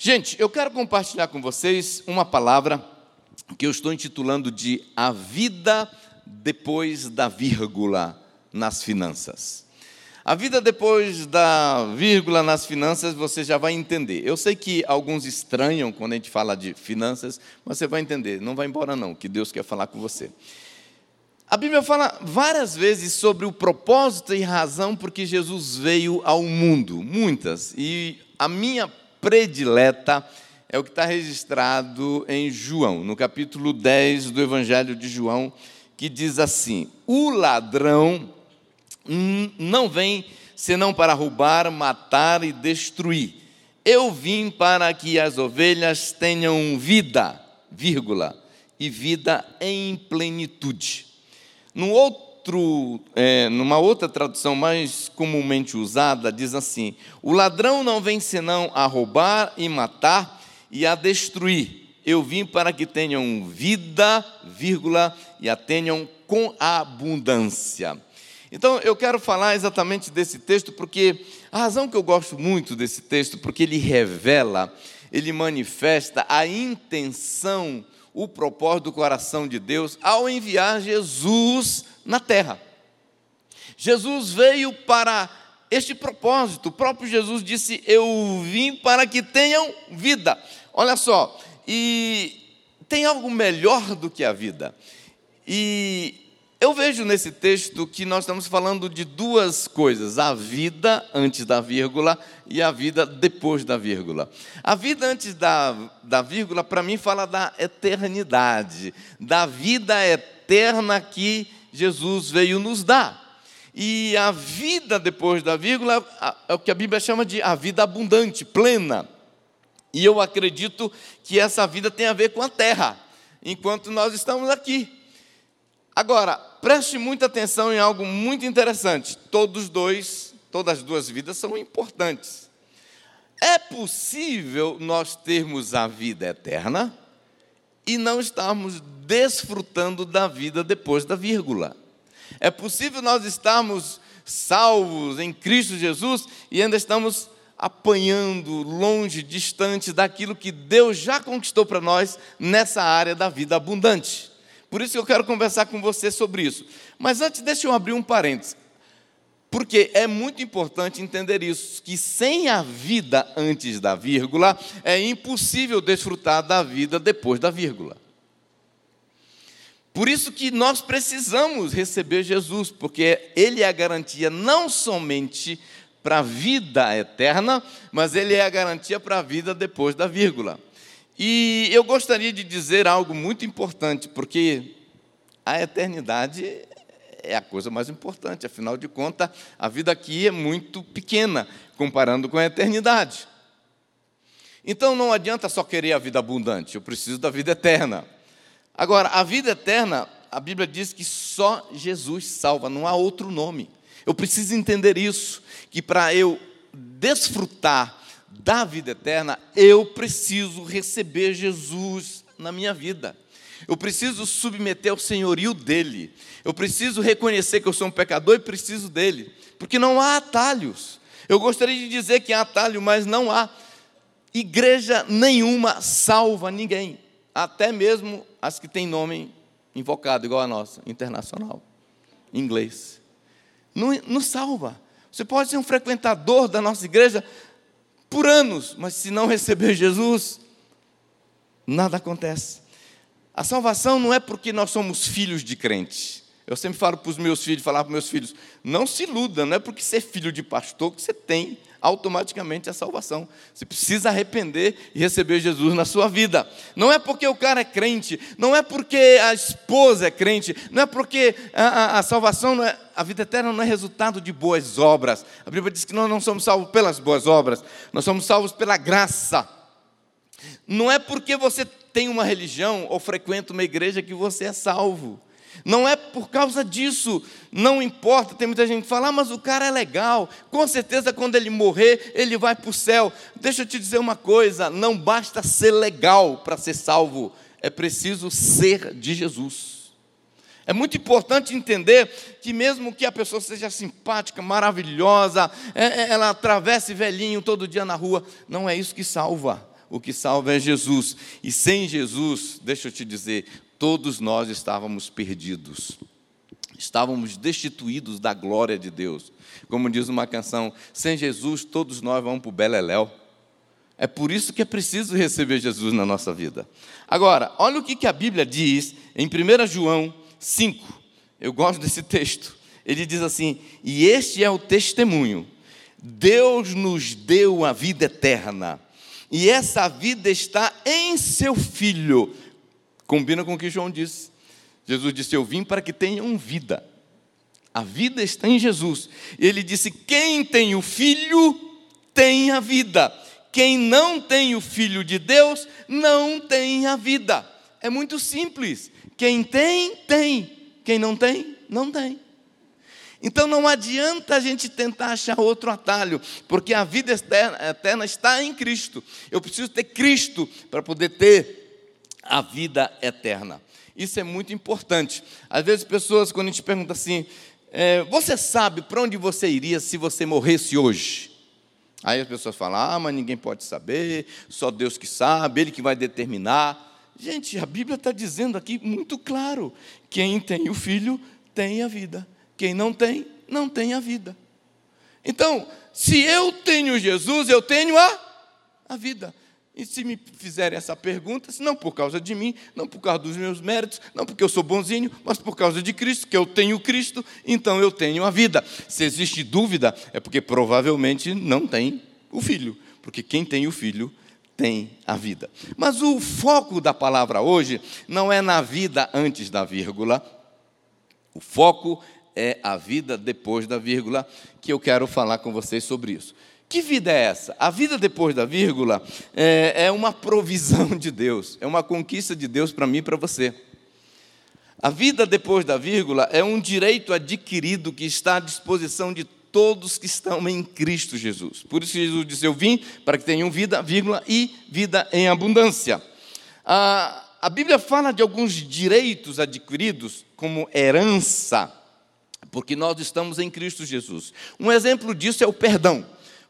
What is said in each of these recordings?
Gente, eu quero compartilhar com vocês uma palavra que eu estou intitulando de A Vida Depois da Vírgula nas Finanças. A vida depois da vírgula nas finanças você já vai entender. Eu sei que alguns estranham quando a gente fala de finanças, mas você vai entender. Não vai embora, não, que Deus quer falar com você. A Bíblia fala várias vezes sobre o propósito e razão por que Jesus veio ao mundo, muitas. E a minha predileta é o que está registrado em João, no capítulo 10 do Evangelho de João, que diz assim: O ladrão não vem senão para roubar, matar e destruir. Eu vim para que as ovelhas tenham vida, vírgula, e vida em plenitude. No outro, é, numa outra tradução mais comumente usada, diz assim: O ladrão não vem senão a roubar e matar e a destruir. Eu vim para que tenham vida, vírgula, e a tenham com abundância. Então eu quero falar exatamente desse texto porque a razão que eu gosto muito desse texto porque ele revela, ele manifesta a intenção, o propósito do coração de Deus ao enviar Jesus na terra. Jesus veio para este propósito. O próprio Jesus disse: Eu vim para que tenham vida. Olha só, e tem algo melhor do que a vida. E eu vejo nesse texto que nós estamos falando de duas coisas: a vida antes da vírgula e a vida depois da vírgula. A vida antes da, da vírgula, para mim, fala da eternidade, da vida eterna que Jesus veio nos dar. E a vida depois da vírgula é o que a Bíblia chama de a vida abundante, plena. E eu acredito que essa vida tem a ver com a terra, enquanto nós estamos aqui. Agora, preste muita atenção em algo muito interessante. Todos dois, todas as duas vidas são importantes. É possível nós termos a vida eterna e não estarmos desfrutando da vida depois da vírgula. É possível nós estarmos salvos em Cristo Jesus e ainda estamos apanhando longe, distante daquilo que Deus já conquistou para nós nessa área da vida abundante. Por isso que eu quero conversar com você sobre isso. Mas antes, deixa eu abrir um parênteses. Porque é muito importante entender isso, que sem a vida antes da vírgula, é impossível desfrutar da vida depois da vírgula. Por isso que nós precisamos receber Jesus, porque Ele é a garantia não somente para a vida eterna, mas ele é a garantia para a vida depois da vírgula. E eu gostaria de dizer algo muito importante, porque a eternidade é a coisa mais importante, afinal de contas, a vida aqui é muito pequena comparando com a eternidade. Então não adianta só querer a vida abundante, eu preciso da vida eterna. Agora, a vida eterna, a Bíblia diz que só Jesus salva, não há outro nome. Eu preciso entender isso, que para eu desfrutar da vida eterna, eu preciso receber Jesus na minha vida. Eu preciso submeter ao senhorio dele. Eu preciso reconhecer que eu sou um pecador e preciso dele. Porque não há atalhos. Eu gostaria de dizer que há atalho, mas não há. Igreja nenhuma salva ninguém. Até mesmo as que têm nome invocado, igual a nossa, internacional, inglês não, não salva. Você pode ser um frequentador da nossa igreja por anos, mas se não receber Jesus, nada acontece. A salvação não é porque nós somos filhos de crentes. Eu sempre falo para os meus filhos, falar para os meus filhos, não se iluda, não é porque você é filho de pastor que você tem automaticamente a salvação. Você precisa arrepender e receber Jesus na sua vida. Não é porque o cara é crente, não é porque a esposa é crente, não é porque a, a, a salvação, é, a vida eterna não é resultado de boas obras. A Bíblia diz que nós não somos salvos pelas boas obras, nós somos salvos pela graça. Não é porque você tem uma religião ou frequenta uma igreja que você é salvo. Não é por causa disso, não importa. Tem muita gente que fala, ah, mas o cara é legal, com certeza quando ele morrer, ele vai para o céu. Deixa eu te dizer uma coisa: não basta ser legal para ser salvo, é preciso ser de Jesus. É muito importante entender que, mesmo que a pessoa seja simpática, maravilhosa, é, é, ela atravesse velhinho todo dia na rua, não é isso que salva. O que salva é Jesus. E sem Jesus, deixa eu te dizer, todos nós estávamos perdidos. Estávamos destituídos da glória de Deus. Como diz uma canção, sem Jesus todos nós vamos para o Beleléu. É por isso que é preciso receber Jesus na nossa vida. Agora, olha o que a Bíblia diz em 1 João 5. Eu gosto desse texto. Ele diz assim: E este é o testemunho. Deus nos deu a vida eterna. E essa vida está em seu Filho. Combina com o que João disse. Jesus disse: Eu vim para que tenham vida. A vida está em Jesus. Ele disse: Quem tem o Filho tem a vida. Quem não tem o Filho de Deus não tem a vida. É muito simples. Quem tem, tem. Quem não tem, não tem. Então não adianta a gente tentar achar outro atalho, porque a vida eterna, está em Cristo. Eu preciso ter Cristo para poder ter a vida eterna. Isso é muito importante. Às vezes, pessoas, quando a gente pergunta assim, é, você sabe para onde você iria se você morresse hoje? Aí as pessoas falam, ah, mas ninguém pode saber, só Deus que sabe, Ele que vai determinar. Gente, a Bíblia está dizendo aqui muito claro: quem tem o filho tem a vida, quem não tem, não tem a vida. Então, se eu tenho Jesus, eu tenho a, a vida. E se me fizerem essa pergunta, não por causa de mim, não por causa dos meus méritos, não porque eu sou bonzinho, mas por causa de Cristo, que eu tenho Cristo, então eu tenho a vida. Se existe dúvida, é porque provavelmente não tem o filho, porque quem tem o filho tem a vida. Mas o foco da palavra hoje não é na vida antes da vírgula, o foco é a vida depois da vírgula, que eu quero falar com vocês sobre isso. Que vida é essa? A vida depois da vírgula é, é uma provisão de Deus, é uma conquista de Deus para mim e para você. A vida depois da vírgula é um direito adquirido que está à disposição de todos que estão em Cristo Jesus. Por isso Jesus disse: Eu vim para que tenham vida, vírgula, e vida em abundância. A, a Bíblia fala de alguns direitos adquiridos como herança, porque nós estamos em Cristo Jesus. Um exemplo disso é o perdão.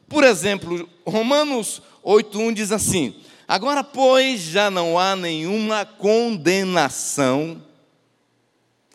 Por exemplo, Romanos 8,1 diz assim: Agora, pois, já não há nenhuma condenação,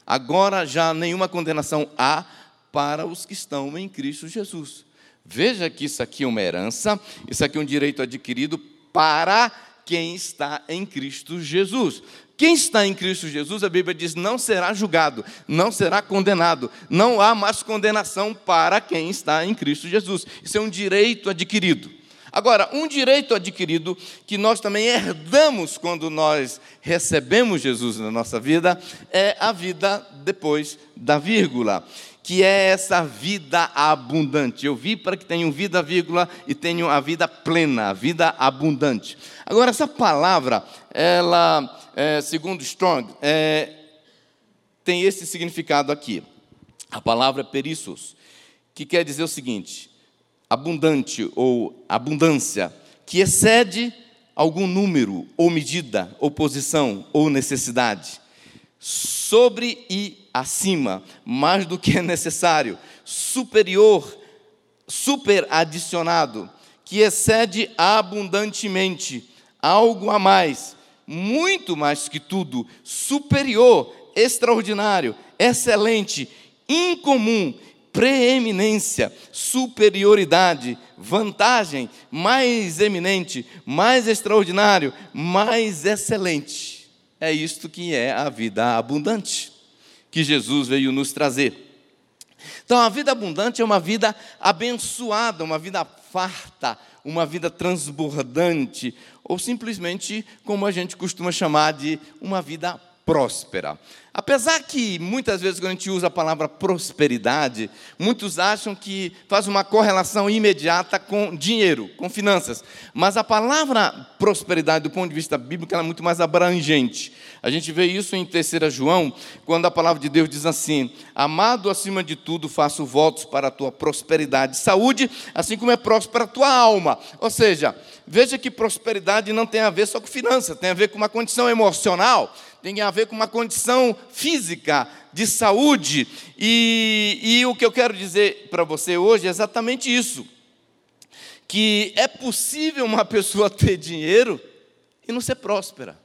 agora já nenhuma condenação há para os que estão em Cristo Jesus. Veja que isso aqui é uma herança, isso aqui é um direito adquirido para quem está em Cristo Jesus. Quem está em Cristo Jesus, a Bíblia diz, não será julgado, não será condenado, não há mais condenação para quem está em Cristo Jesus. Isso é um direito adquirido. Agora, um direito adquirido que nós também herdamos quando nós recebemos Jesus na nossa vida é a vida depois da vírgula que é essa vida abundante. Eu vi para que tenham vida, vírgula, e tenham a vida plena, a vida abundante. Agora, essa palavra, ela, é, segundo Strong, é, tem esse significado aqui. A palavra perissos, que quer dizer o seguinte: abundante ou abundância, que excede algum número, ou medida, ou posição, ou necessidade sobre e acima, mais do que é necessário, superior, super adicionado, que excede abundantemente, algo a mais, muito mais que tudo, superior, extraordinário, excelente, incomum, preeminência, superioridade, vantagem, mais eminente, mais extraordinário, mais excelente. É isto que é a vida abundante, que Jesus veio nos trazer. Então, a vida abundante é uma vida abençoada, uma vida farta, uma vida transbordante, ou simplesmente, como a gente costuma chamar de uma vida próspera. Apesar que muitas vezes quando a gente usa a palavra prosperidade, muitos acham que faz uma correlação imediata com dinheiro, com finanças. Mas a palavra prosperidade, do ponto de vista bíblico, é muito mais abrangente. A gente vê isso em 3 João, quando a palavra de Deus diz assim: Amado acima de tudo, faço votos para a tua prosperidade e saúde, assim como é próspera a tua alma. Ou seja, veja que prosperidade não tem a ver só com finanças, tem a ver com uma condição emocional tem a ver com uma condição física, de saúde. E, e o que eu quero dizer para você hoje é exatamente isso. que é possível uma pessoa ter dinheiro e não ser próspera.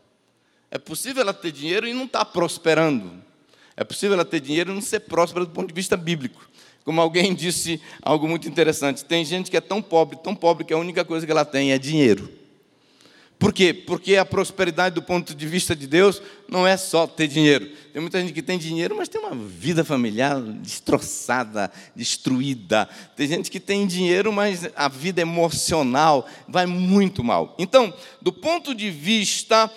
É possível ela ter dinheiro e não estar tá prosperando. É possível ela ter dinheiro e não ser próspera do ponto de vista bíblico. Como alguém disse algo muito interessante: tem gente que é tão pobre, tão pobre, que a única coisa que ela tem é dinheiro. Por quê? Porque a prosperidade do ponto de vista de Deus não é só ter dinheiro. Tem muita gente que tem dinheiro, mas tem uma vida familiar destroçada, destruída. Tem gente que tem dinheiro, mas a vida emocional vai muito mal. Então, do ponto de vista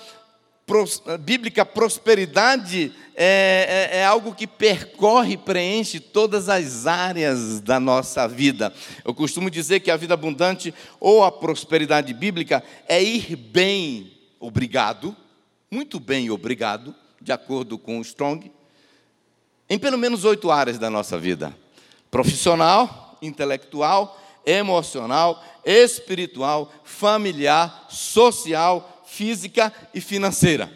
bíblica, prosperidade é, é, é, algo que percorre preenche todas as áreas da nossa vida. Eu costumo dizer que a vida abundante ou a prosperidade bíblica é ir bem, obrigado, muito bem, obrigado, de acordo com o Strong, em pelo menos oito áreas da nossa vida: profissional, intelectual, emocional, espiritual, familiar, social, física e financeira.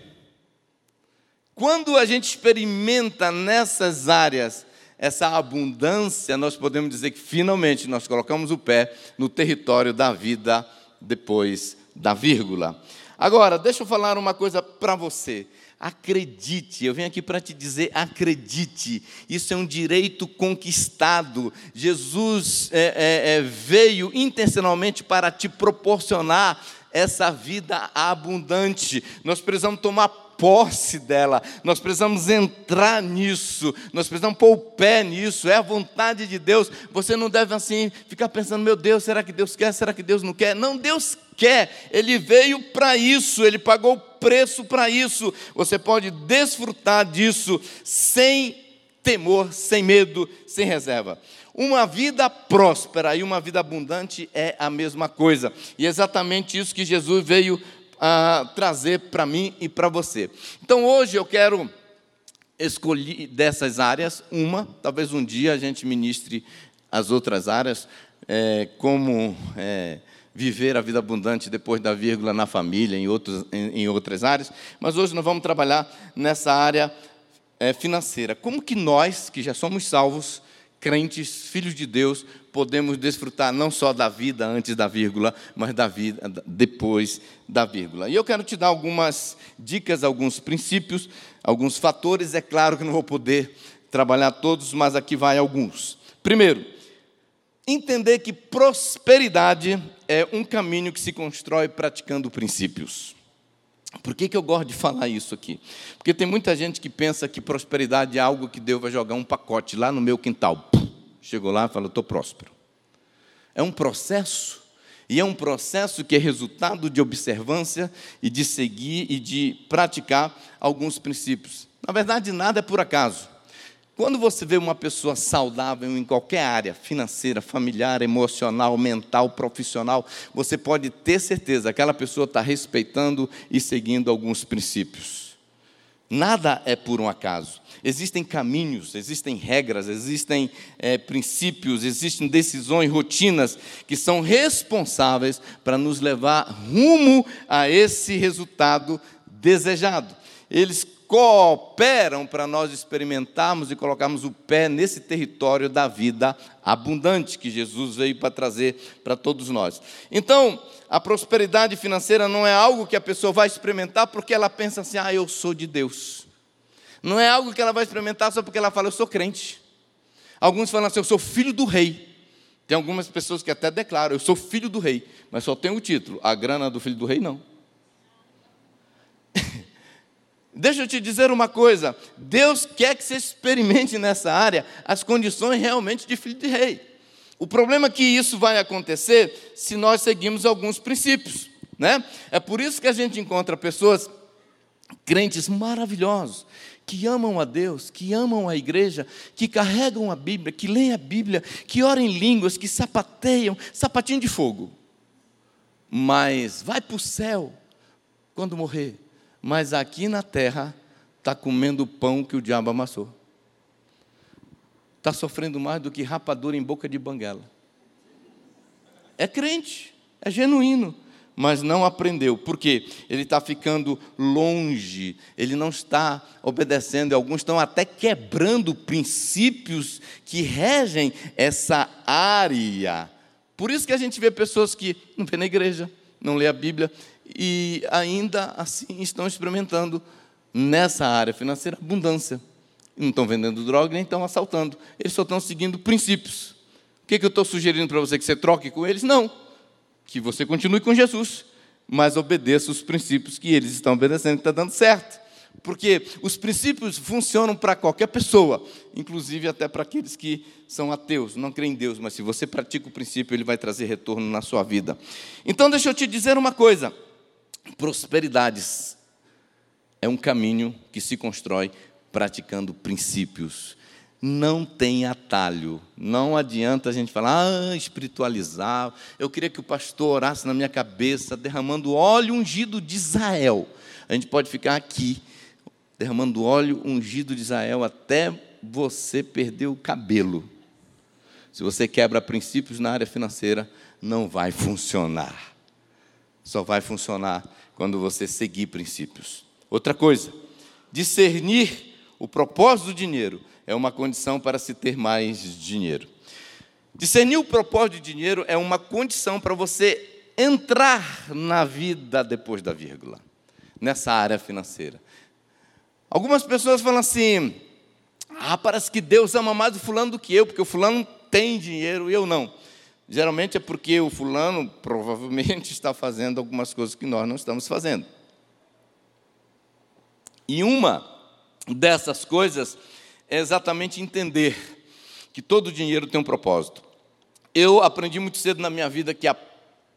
Quando a gente experimenta nessas áreas essa abundância, nós podemos dizer que finalmente nós colocamos o pé no território da vida depois da vírgula. Agora, deixa eu falar uma coisa para você. Acredite, eu venho aqui para te dizer: acredite, isso é um direito conquistado. Jesus é, é, é, veio intencionalmente para te proporcionar essa vida abundante. Nós precisamos tomar posse dela, nós precisamos entrar nisso, nós precisamos pôr o pé nisso, é a vontade de Deus. Você não deve assim ficar pensando, meu Deus, será que Deus quer? Será que Deus não quer? Não, Deus quer, Ele veio para isso, Ele pagou o preço para isso. Você pode desfrutar disso sem temor, sem medo, sem reserva. Uma vida próspera e uma vida abundante é a mesma coisa. E é exatamente isso que Jesus veio a trazer para mim e para você. Então hoje eu quero escolher dessas áreas uma, talvez um dia a gente ministre as outras áreas, é, como é, viver a vida abundante depois da vírgula na família, em, outros, em, em outras áreas, mas hoje nós vamos trabalhar nessa área é, financeira. Como que nós, que já somos salvos, crentes, filhos de Deus, podemos desfrutar não só da vida antes da vírgula, mas da vida depois da vírgula. E eu quero te dar algumas dicas, alguns princípios, alguns fatores. É claro que não vou poder trabalhar todos, mas aqui vai alguns. Primeiro, entender que prosperidade é um caminho que se constrói praticando princípios. Por que, que eu gosto de falar isso aqui? Porque tem muita gente que pensa que prosperidade é algo que Deus vai jogar um pacote lá no meu quintal. Chegou lá e falou: estou próspero. É um processo, e é um processo que é resultado de observância e de seguir e de praticar alguns princípios. Na verdade, nada é por acaso. Quando você vê uma pessoa saudável em qualquer área, financeira, familiar, emocional, mental, profissional, você pode ter certeza que aquela pessoa está respeitando e seguindo alguns princípios. Nada é por um acaso. Existem caminhos, existem regras, existem é, princípios, existem decisões, rotinas que são responsáveis para nos levar rumo a esse resultado desejado. Eles cooperam para nós experimentarmos e colocarmos o pé nesse território da vida abundante que Jesus veio para trazer para todos nós. Então, a prosperidade financeira não é algo que a pessoa vai experimentar porque ela pensa assim: ah, eu sou de Deus. Não é algo que ela vai experimentar só porque ela fala, eu sou crente. Alguns falam assim, eu sou filho do rei. Tem algumas pessoas que até declaram, eu sou filho do rei, mas só tem o título, a grana do filho do rei não. Deixa eu te dizer uma coisa: Deus quer que você experimente nessa área as condições realmente de filho de rei. O problema é que isso vai acontecer se nós seguirmos alguns princípios. Né? É por isso que a gente encontra pessoas, crentes maravilhosos, que amam a Deus, que amam a igreja, que carregam a Bíblia, que leem a Bíblia, que oram em línguas, que sapateiam, sapatinho de fogo. Mas vai para o céu quando morrer mas aqui na terra está comendo o pão que o diabo amassou. Está sofrendo mais do que rapadura em boca de banguela. É crente, é genuíno, mas não aprendeu. Por quê? Ele está ficando longe, ele não está obedecendo, alguns estão até quebrando princípios que regem essa área Por isso que a gente vê pessoas que não vê na igreja, não lê a Bíblia e ainda assim estão experimentando nessa área financeira abundância. Não estão vendendo droga nem estão assaltando. Eles só estão seguindo princípios. O que, que eu estou sugerindo para você? Que você troque com eles? Não. Que você continue com Jesus, mas obedeça os princípios que eles estão obedecendo, que está dando certo. Porque os princípios funcionam para qualquer pessoa, inclusive até para aqueles que são ateus, não creem em Deus, mas se você pratica o princípio, ele vai trazer retorno na sua vida. Então, deixa eu te dizer uma coisa: prosperidades é um caminho que se constrói praticando princípios não tem atalho. Não adianta a gente falar, ah, espiritualizar. Eu queria que o pastor orasse na minha cabeça, derramando óleo ungido de Israel. A gente pode ficar aqui, derramando óleo ungido de Israel, até você perder o cabelo. Se você quebra princípios na área financeira, não vai funcionar. Só vai funcionar quando você seguir princípios. Outra coisa, discernir o propósito do dinheiro é uma condição para se ter mais dinheiro. Discernir o propósito de dinheiro é uma condição para você entrar na vida depois da vírgula, nessa área financeira. Algumas pessoas falam assim: ah, parece que Deus ama mais o fulano do que eu, porque o fulano tem dinheiro e eu não. Geralmente é porque o fulano provavelmente está fazendo algumas coisas que nós não estamos fazendo. E uma dessas coisas é exatamente entender que todo dinheiro tem um propósito. Eu aprendi muito cedo na minha vida que a,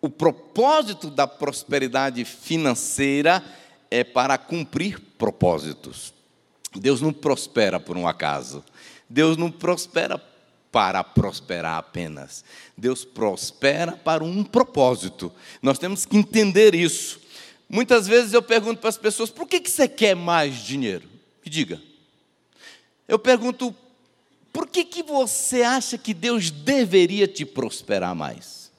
o propósito da prosperidade financeira é para cumprir propósitos. Deus não prospera por um acaso. Deus não prospera para prosperar apenas. Deus prospera para um propósito. Nós temos que entender isso. Muitas vezes eu pergunto para as pessoas: por que, que você quer mais dinheiro? Me diga. Eu pergunto, por que, que você acha que Deus deveria te prosperar mais?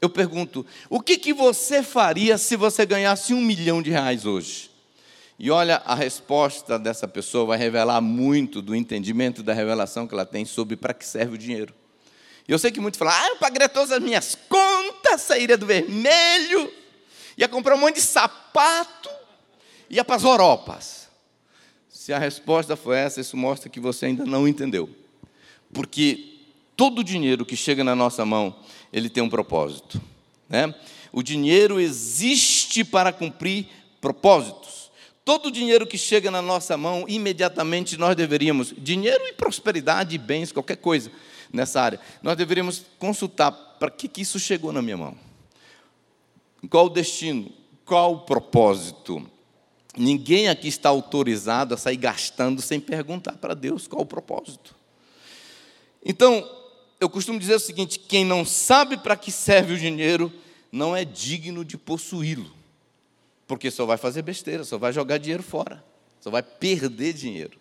Eu pergunto, o que, que você faria se você ganhasse um milhão de reais hoje? E olha, a resposta dessa pessoa vai revelar muito do entendimento da revelação que ela tem sobre para que serve o dinheiro. E eu sei que muitos falam, ah, eu paguei todas as minhas contas, sairia do vermelho, ia comprar um monte de sapato, ia para as Europas. Se a resposta foi essa, isso mostra que você ainda não entendeu. Porque todo o dinheiro que chega na nossa mão, ele tem um propósito. Né? O dinheiro existe para cumprir propósitos. Todo o dinheiro que chega na nossa mão, imediatamente nós deveríamos, dinheiro e prosperidade, bens, qualquer coisa nessa área, nós deveríamos consultar para que, que isso chegou na minha mão. Qual o destino? Qual o propósito? Ninguém aqui está autorizado a sair gastando sem perguntar para Deus qual o propósito. Então, eu costumo dizer o seguinte: quem não sabe para que serve o dinheiro não é digno de possuí-lo, porque só vai fazer besteira, só vai jogar dinheiro fora, só vai perder dinheiro.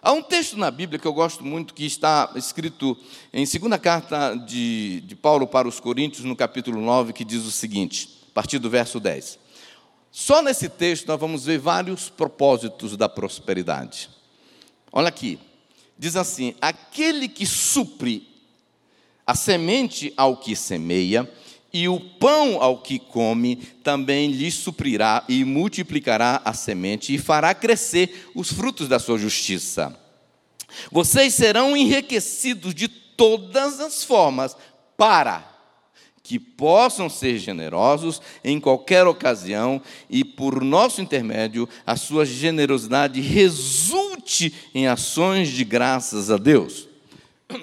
Há um texto na Bíblia que eu gosto muito, que está escrito em segunda carta de, de Paulo para os Coríntios, no capítulo 9, que diz o seguinte, a partir do verso 10. Só nesse texto nós vamos ver vários propósitos da prosperidade. Olha aqui, diz assim: aquele que supre a semente ao que semeia, e o pão ao que come, também lhe suprirá e multiplicará a semente e fará crescer os frutos da sua justiça. Vocês serão enriquecidos de todas as formas para que possam ser generosos em qualquer ocasião e, por nosso intermédio, a sua generosidade resulte em ações de graças a Deus.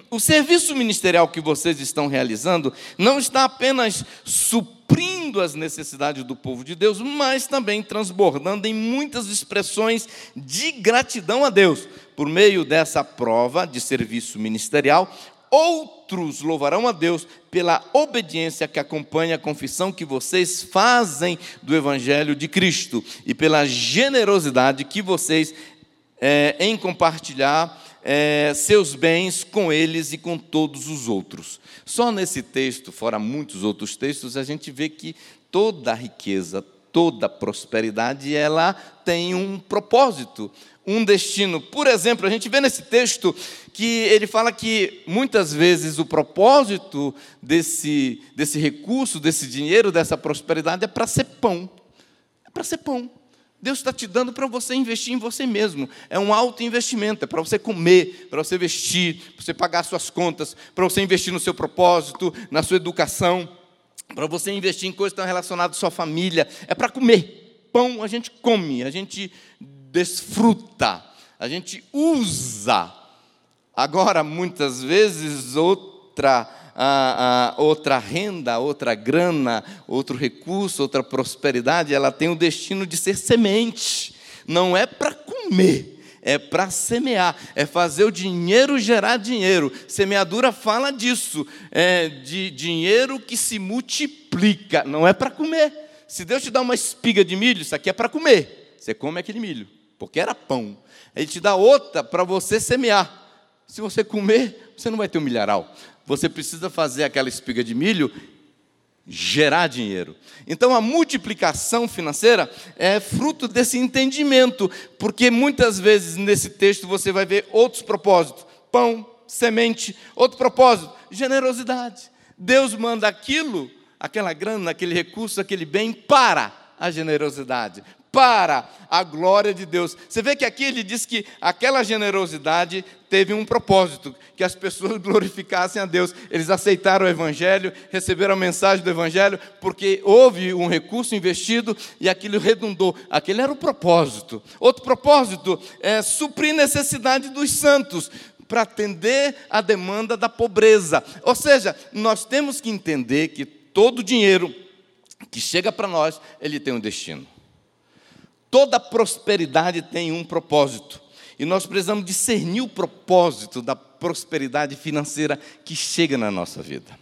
O serviço ministerial que vocês estão realizando não está apenas suprindo as necessidades do povo de Deus, mas também transbordando em muitas expressões de gratidão a Deus. Por meio dessa prova de serviço ministerial, outros louvarão a Deus pela obediência que acompanha a confissão que vocês fazem do Evangelho de Cristo e pela generosidade que vocês é, em compartilhar é, seus bens com eles e com todos os outros. Só nesse texto, fora muitos outros textos, a gente vê que toda a riqueza, toda a prosperidade, ela tem um propósito. um destino. Por exemplo, a gente vê nesse texto que ele fala que muitas vezes o propósito desse, desse recurso, desse dinheiro, dessa prosperidade é para ser pão. É para ser pão. Deus está te dando para você investir em você mesmo. É um alto investimento, é para você comer, para você vestir, para você pagar suas contas, para você investir no seu propósito, na sua educação, para você investir em coisas que estão relacionadas à sua família. É para comer. Pão a gente come, a gente desfruta, a gente usa. Agora, muitas vezes, outra a, a, outra renda, outra grana, outro recurso, outra prosperidade, ela tem o destino de ser semente. Não é para comer, é para semear, é fazer o dinheiro gerar dinheiro. Semeadura fala disso, é de dinheiro que se multiplica, não é para comer. Se Deus te dá uma espiga de milho, isso aqui é para comer. Você come aquele milho, porque era pão. Ele te dá outra para você semear. Se você comer, você não vai ter um milharal você precisa fazer aquela espiga de milho gerar dinheiro. Então a multiplicação financeira é fruto desse entendimento, porque muitas vezes nesse texto você vai ver outros propósitos: pão, semente, outro propósito, generosidade. Deus manda aquilo, aquela grana, aquele recurso, aquele bem para a generosidade, para a glória de Deus. Você vê que aqui ele diz que aquela generosidade teve um propósito, que as pessoas glorificassem a Deus. Eles aceitaram o Evangelho, receberam a mensagem do Evangelho, porque houve um recurso investido e aquilo redundou. Aquele era o propósito. Outro propósito é suprir necessidade dos santos, para atender a demanda da pobreza. Ou seja, nós temos que entender que todo dinheiro que chega para nós, ele tem um destino. Toda prosperidade tem um propósito. E nós precisamos discernir o propósito da prosperidade financeira que chega na nossa vida.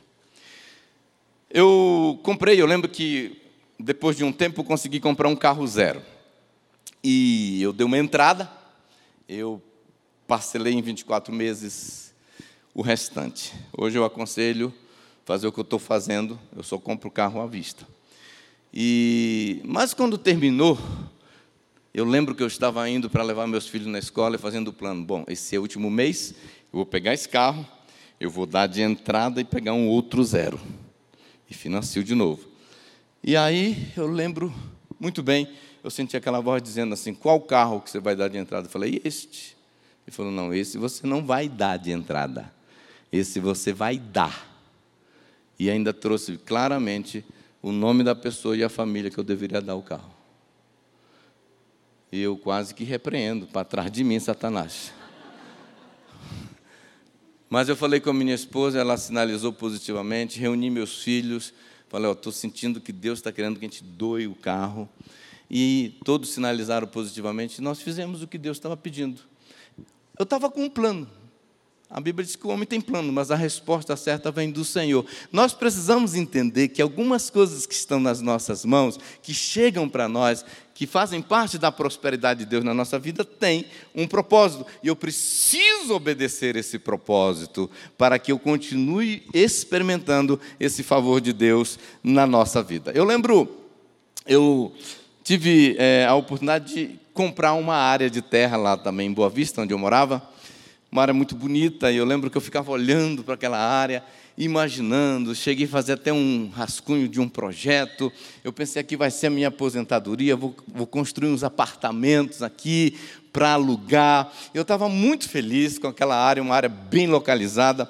Eu comprei, eu lembro que depois de um tempo eu consegui comprar um carro zero. E eu dei uma entrada, eu parcelei em 24 meses o restante. Hoje eu aconselho fazer o que eu estou fazendo, eu só compro o carro à vista. E, mas quando terminou, eu lembro que eu estava indo para levar meus filhos na escola e fazendo o plano. Bom, esse é o último mês, eu vou pegar esse carro, eu vou dar de entrada e pegar um outro zero. E financio de novo. E aí eu lembro muito bem, eu senti aquela voz dizendo assim: qual carro que você vai dar de entrada? Eu falei: este. Ele falou: não, esse você não vai dar de entrada. Esse você vai dar. E ainda trouxe claramente o nome da pessoa e a família que eu deveria dar o carro. E eu quase que repreendo para trás de mim, Satanás. Mas eu falei com a minha esposa, ela sinalizou positivamente, reuni meus filhos, falei, ó, estou sentindo que Deus está querendo que a gente doe o carro. E todos sinalizaram positivamente, nós fizemos o que Deus estava pedindo. Eu estava com um plano, a Bíblia diz que o homem tem plano, mas a resposta certa vem do Senhor. Nós precisamos entender que algumas coisas que estão nas nossas mãos, que chegam para nós, que fazem parte da prosperidade de Deus na nossa vida, têm um propósito. E eu preciso obedecer esse propósito para que eu continue experimentando esse favor de Deus na nossa vida. Eu lembro, eu tive é, a oportunidade de comprar uma área de terra lá também em Boa Vista, onde eu morava uma área muito bonita, e eu lembro que eu ficava olhando para aquela área, imaginando, cheguei a fazer até um rascunho de um projeto, eu pensei aqui vai ser a minha aposentadoria, vou, vou construir uns apartamentos aqui para alugar, eu estava muito feliz com aquela área, uma área bem localizada,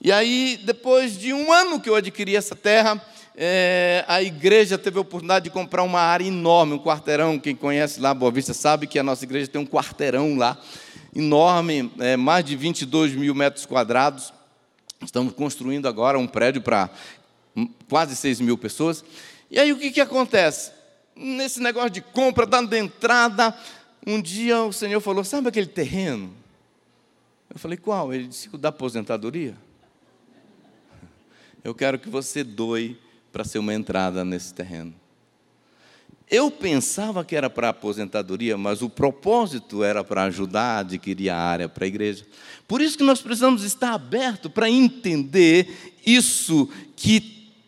e aí, depois de um ano que eu adquiri essa terra, é, a igreja teve a oportunidade de comprar uma área enorme, um quarteirão. Quem conhece lá Boa Vista sabe que a nossa igreja tem um quarteirão lá enorme, é, mais de 22 mil metros quadrados. Estamos construindo agora um prédio para quase 6 mil pessoas. E aí o que, que acontece? Nesse negócio de compra, dando entrada, um dia o Senhor falou: Sabe aquele terreno? Eu falei: Qual? Ele disse: O da aposentadoria. Eu quero que você doe para ser uma entrada nesse terreno. Eu pensava que era para aposentadoria, mas o propósito era para ajudar a adquirir a área para a igreja. Por isso que nós precisamos estar abertos para entender isso, que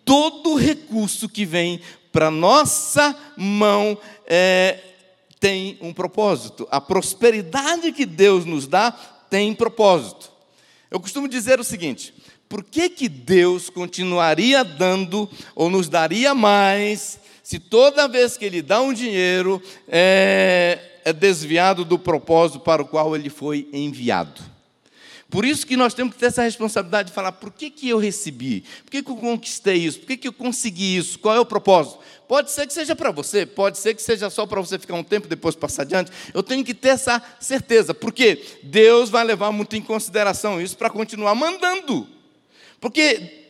todo recurso que vem para nossa mão é, tem um propósito. A prosperidade que Deus nos dá tem propósito. Eu costumo dizer o seguinte: por que, que Deus continuaria dando ou nos daria mais se toda vez que Ele dá um dinheiro é, é desviado do propósito para o qual ele foi enviado? Por isso que nós temos que ter essa responsabilidade de falar: por que, que eu recebi? Por que, que eu conquistei isso? Por que, que eu consegui isso? Qual é o propósito? Pode ser que seja para você, pode ser que seja só para você ficar um tempo e depois passar adiante. Eu tenho que ter essa certeza, porque Deus vai levar muito em consideração isso para continuar mandando. Porque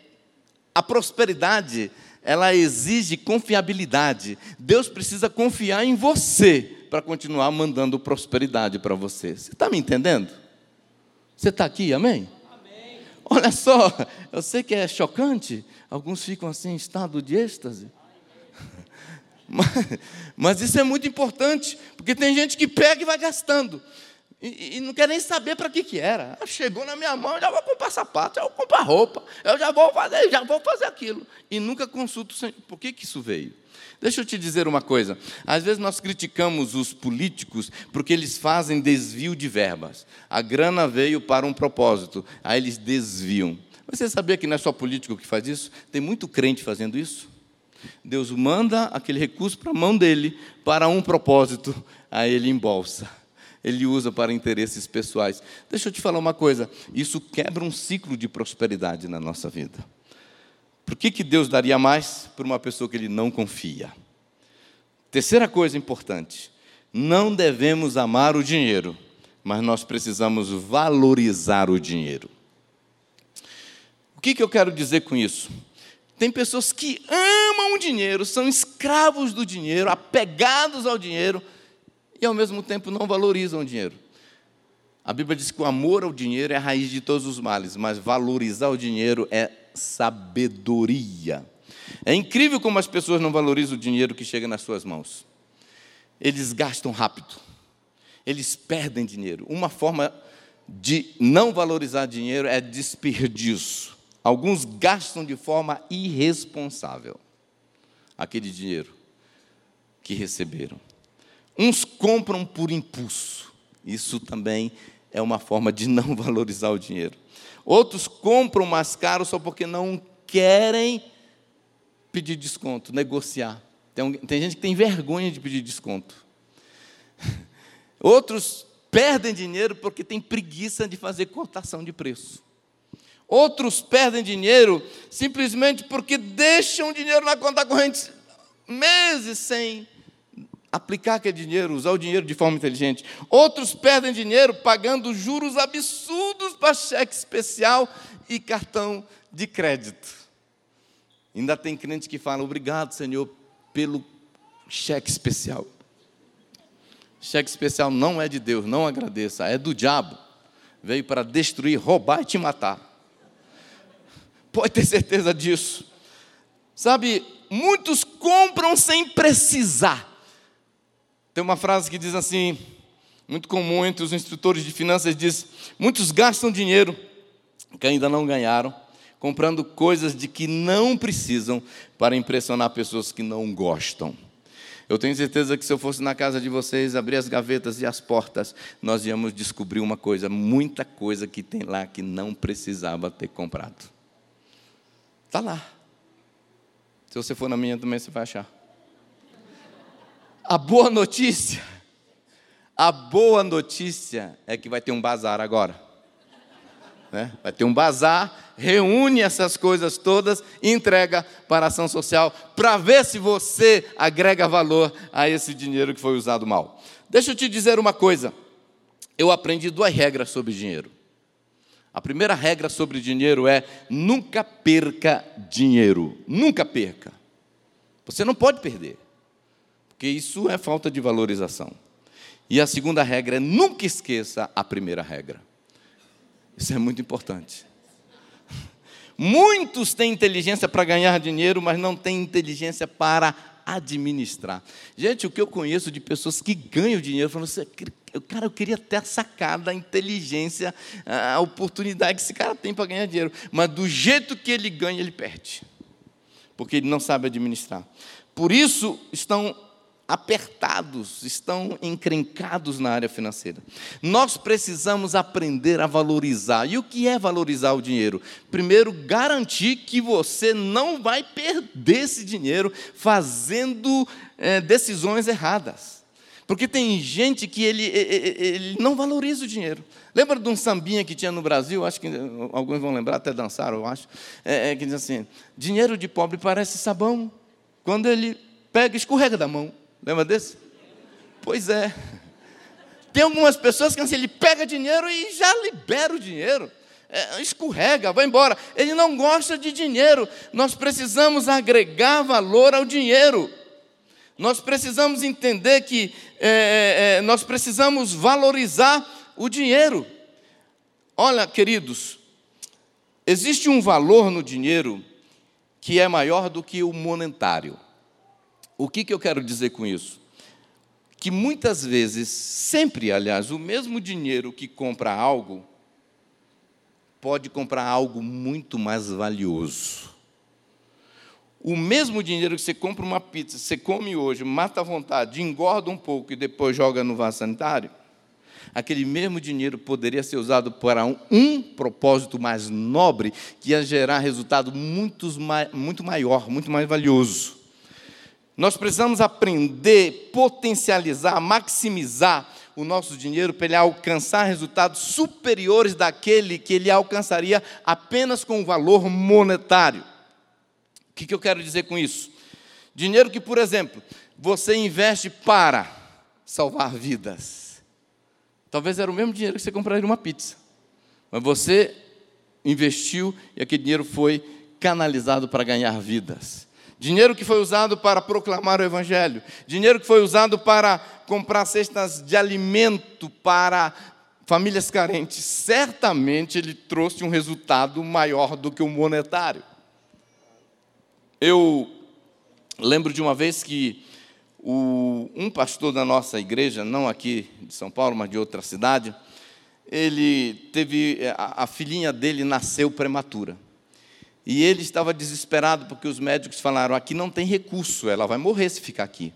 a prosperidade, ela exige confiabilidade. Deus precisa confiar em você para continuar mandando prosperidade para você. Você está me entendendo? Você está aqui, amém? amém? Olha só, eu sei que é chocante, alguns ficam assim em estado de êxtase. Mas, mas isso é muito importante, porque tem gente que pega e vai gastando. E, e, não quer nem saber para que, que era. Ah, chegou na minha mão, eu já vou comprar sapato, eu vou comprar roupa, eu já vou fazer, já vou fazer aquilo. E nunca consulto por que, que isso veio. Deixa eu te dizer uma coisa. Às vezes nós criticamos os políticos porque eles fazem desvio de verbas. A grana veio para um propósito, aí eles desviam. Você sabia que não é só político que faz isso? Tem muito crente fazendo isso. Deus manda aquele recurso para a mão dele para um propósito, aí ele embolsa. Ele usa para interesses pessoais. Deixa eu te falar uma coisa: isso quebra um ciclo de prosperidade na nossa vida. Por que, que Deus daria mais para uma pessoa que ele não confia? Terceira coisa importante: não devemos amar o dinheiro, mas nós precisamos valorizar o dinheiro. O que, que eu quero dizer com isso? Tem pessoas que amam o dinheiro, são escravos do dinheiro, apegados ao dinheiro, e ao mesmo tempo não valorizam o dinheiro. A Bíblia diz que o amor ao dinheiro é a raiz de todos os males, mas valorizar o dinheiro é sabedoria. É incrível como as pessoas não valorizam o dinheiro que chega nas suas mãos. Eles gastam rápido, eles perdem dinheiro. Uma forma de não valorizar dinheiro é desperdício. Alguns gastam de forma irresponsável aquele dinheiro que receberam. Uns compram por impulso. Isso também é uma forma de não valorizar o dinheiro. Outros compram mais caro só porque não querem pedir desconto, negociar. Tem, tem gente que tem vergonha de pedir desconto. Outros perdem dinheiro porque tem preguiça de fazer cotação de preço. Outros perdem dinheiro simplesmente porque deixam dinheiro na conta corrente meses sem aplicar aquele dinheiro, usar o dinheiro de forma inteligente. Outros perdem dinheiro pagando juros absurdos para cheque especial e cartão de crédito. Ainda tem crente que fala: Obrigado, Senhor, pelo cheque especial. Cheque especial não é de Deus, não agradeça, é do diabo. Veio para destruir, roubar e te matar. Pode ter certeza disso. Sabe, muitos compram sem precisar tem uma frase que diz assim, muito comum entre os instrutores de finanças, diz: muitos gastam dinheiro que ainda não ganharam, comprando coisas de que não precisam para impressionar pessoas que não gostam. Eu tenho certeza que se eu fosse na casa de vocês, abrir as gavetas e as portas, nós íamos descobrir uma coisa, muita coisa que tem lá que não precisava ter comprado. Está lá. Se você for na minha também, você vai achar. A boa notícia, a boa notícia é que vai ter um bazar agora. Né? Vai ter um bazar, reúne essas coisas todas e entrega para a ação social para ver se você agrega valor a esse dinheiro que foi usado mal. Deixa eu te dizer uma coisa. Eu aprendi duas regras sobre dinheiro. A primeira regra sobre dinheiro é nunca perca dinheiro. Nunca perca. Você não pode perder porque isso é falta de valorização. E a segunda regra é nunca esqueça a primeira regra. Isso é muito importante. Muitos têm inteligência para ganhar dinheiro, mas não têm inteligência para administrar. Gente, o que eu conheço de pessoas que ganham dinheiro, falando assim, cara, eu queria ter a sacada, a inteligência, a oportunidade que esse cara tem para ganhar dinheiro, mas do jeito que ele ganha, ele perde, porque ele não sabe administrar. Por isso estão apertados, estão encrencados na área financeira. Nós precisamos aprender a valorizar. E o que é valorizar o dinheiro? Primeiro, garantir que você não vai perder esse dinheiro fazendo é, decisões erradas. Porque tem gente que ele, ele não valoriza o dinheiro. Lembra de um sambinha que tinha no Brasil? Acho que alguns vão lembrar, até dançaram, eu acho. É, é, que diz assim: dinheiro de pobre parece sabão. Quando ele pega, escorrega da mão. Lembra desse? Pois é. Tem algumas pessoas que assim, ele pega dinheiro e já libera o dinheiro. É, escorrega, vai embora. Ele não gosta de dinheiro. Nós precisamos agregar valor ao dinheiro. Nós precisamos entender que é, é, é nós precisamos valorizar o dinheiro. Olha, queridos, existe um valor no dinheiro que é maior do que o monetário. O que, que eu quero dizer com isso? Que muitas vezes, sempre, aliás, o mesmo dinheiro que compra algo, pode comprar algo muito mais valioso. O mesmo dinheiro que você compra uma pizza, você come hoje, mata a vontade, engorda um pouco e depois joga no vaso sanitário, aquele mesmo dinheiro poderia ser usado para um, um propósito mais nobre, que ia gerar resultado muito, muito maior, muito mais valioso. Nós precisamos aprender, potencializar, maximizar o nosso dinheiro para ele alcançar resultados superiores daquele que ele alcançaria apenas com o valor monetário. O que, que eu quero dizer com isso? Dinheiro que, por exemplo, você investe para salvar vidas. Talvez era o mesmo dinheiro que você compraria uma pizza. Mas você investiu e aquele dinheiro foi canalizado para ganhar vidas dinheiro que foi usado para proclamar o Evangelho, dinheiro que foi usado para comprar cestas de alimento para famílias carentes, certamente ele trouxe um resultado maior do que o monetário. Eu lembro de uma vez que o, um pastor da nossa igreja, não aqui de São Paulo, mas de outra cidade, ele teve a, a filhinha dele nasceu prematura. E ele estava desesperado porque os médicos falaram: aqui não tem recurso, ela vai morrer se ficar aqui.